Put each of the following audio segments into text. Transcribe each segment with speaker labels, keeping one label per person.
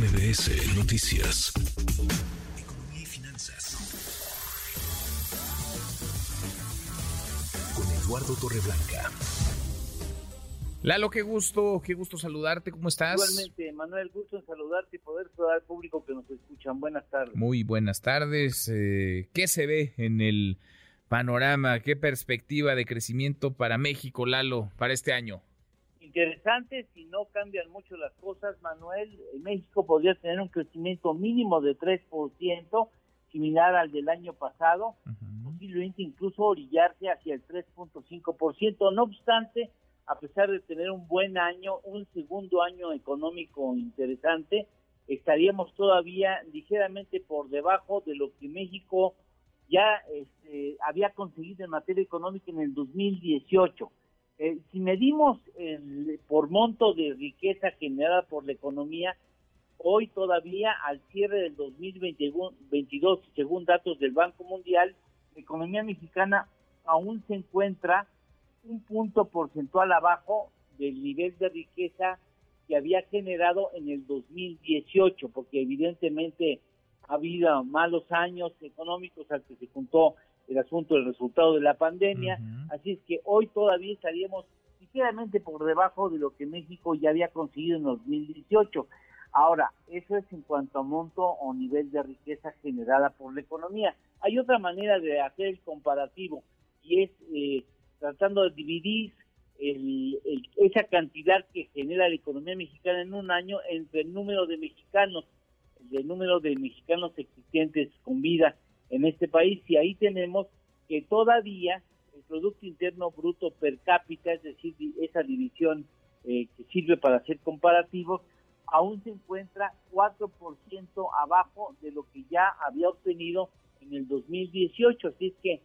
Speaker 1: MBS Noticias. Economía y finanzas. Con Eduardo Torreblanca.
Speaker 2: Lalo, qué gusto, qué gusto saludarte, ¿cómo estás?
Speaker 3: Igualmente, Manuel, gusto en saludarte y poder saludar al público que nos escuchan. Buenas tardes.
Speaker 2: Muy buenas tardes. Eh, ¿Qué se ve en el panorama? ¿Qué perspectiva de crecimiento para México, Lalo, para este año?
Speaker 3: Interesante, si no cambian mucho las cosas, Manuel, México podría tener un crecimiento mínimo de 3%, similar al del año pasado, posiblemente incluso orillarse hacia el 3.5%. No obstante, a pesar de tener un buen año, un segundo año económico interesante, estaríamos todavía ligeramente por debajo de lo que México ya este, había conseguido en materia económica en el 2018. Eh, si medimos el, por monto de riqueza generada por la economía, hoy todavía al cierre del 2022, según datos del Banco Mundial, la economía mexicana aún se encuentra un punto porcentual abajo del nivel de riqueza que había generado en el 2018, porque evidentemente ha habido malos años económicos al que se juntó el asunto del resultado de la pandemia, así es que hoy todavía estaríamos ligeramente por debajo de lo que México ya había conseguido en 2018. Ahora, eso es en cuanto a monto o nivel de riqueza generada por la economía. Hay otra manera de hacer el comparativo y es eh, tratando de dividir esa cantidad que genera la economía mexicana en un año entre el número de mexicanos, el número de mexicanos existentes con vida en este país, y ahí tenemos que todavía el Producto Interno Bruto per cápita, es decir, esa división eh, que sirve para hacer comparativos, aún se encuentra 4% abajo de lo que ya había obtenido en el 2018, así es que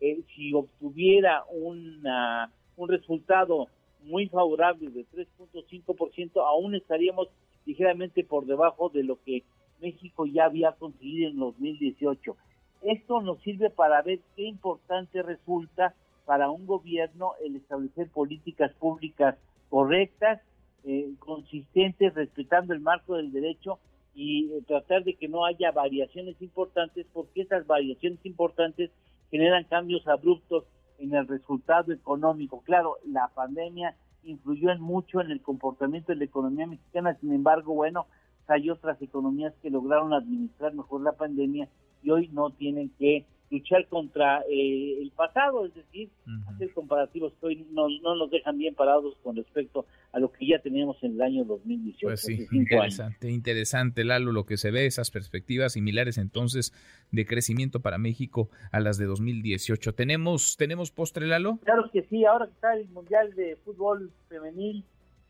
Speaker 3: eh, si obtuviera una, un resultado muy favorable de 3.5%, aún estaríamos ligeramente por debajo de lo que México ya había conseguido en 2018. Esto nos sirve para ver qué importante resulta para un gobierno el establecer políticas públicas correctas, eh, consistentes, respetando el marco del derecho y eh, tratar de que no haya variaciones importantes, porque esas variaciones importantes generan cambios abruptos en el resultado económico. Claro, la pandemia influyó en mucho en el comportamiento de la economía mexicana, sin embargo, bueno, hay otras economías que lograron administrar mejor la pandemia y hoy no tienen que luchar contra eh, el pasado, es decir, hacer comparativos que hoy no, no, nos dejan bien parados con respecto a lo que ya teníamos en el año 2018.
Speaker 2: Pues sí, interesante, interesante, Lalo, lo que se ve, esas perspectivas similares entonces de crecimiento para México a las de 2018. ¿Tenemos, tenemos postre, Lalo?
Speaker 3: Claro que sí, ahora que está el Mundial de Fútbol Femenil,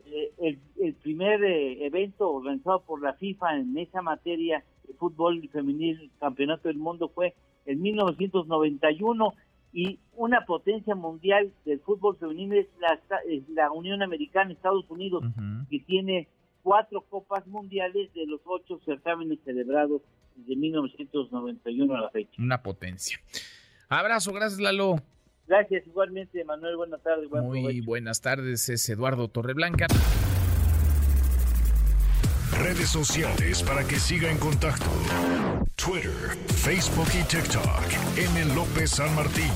Speaker 3: eh, el, el, primer eh, evento organizado por la FIFA en esa materia de fútbol femenil, campeonato del mundo, fue en 1991 y una potencia mundial del fútbol femenino es la, Unión Americana, Estados Unidos, que tiene cuatro copas mundiales de los ocho certámenes celebrados desde 1991 a la fecha.
Speaker 2: Una potencia. Abrazo, gracias Lalo.
Speaker 3: Gracias igualmente, Manuel. Buenas tardes.
Speaker 2: Muy buenas tardes, es Eduardo Torreblanca.
Speaker 1: Redes sociales para que siga en contacto: Twitter, Facebook y TikTok. M. López San Martín.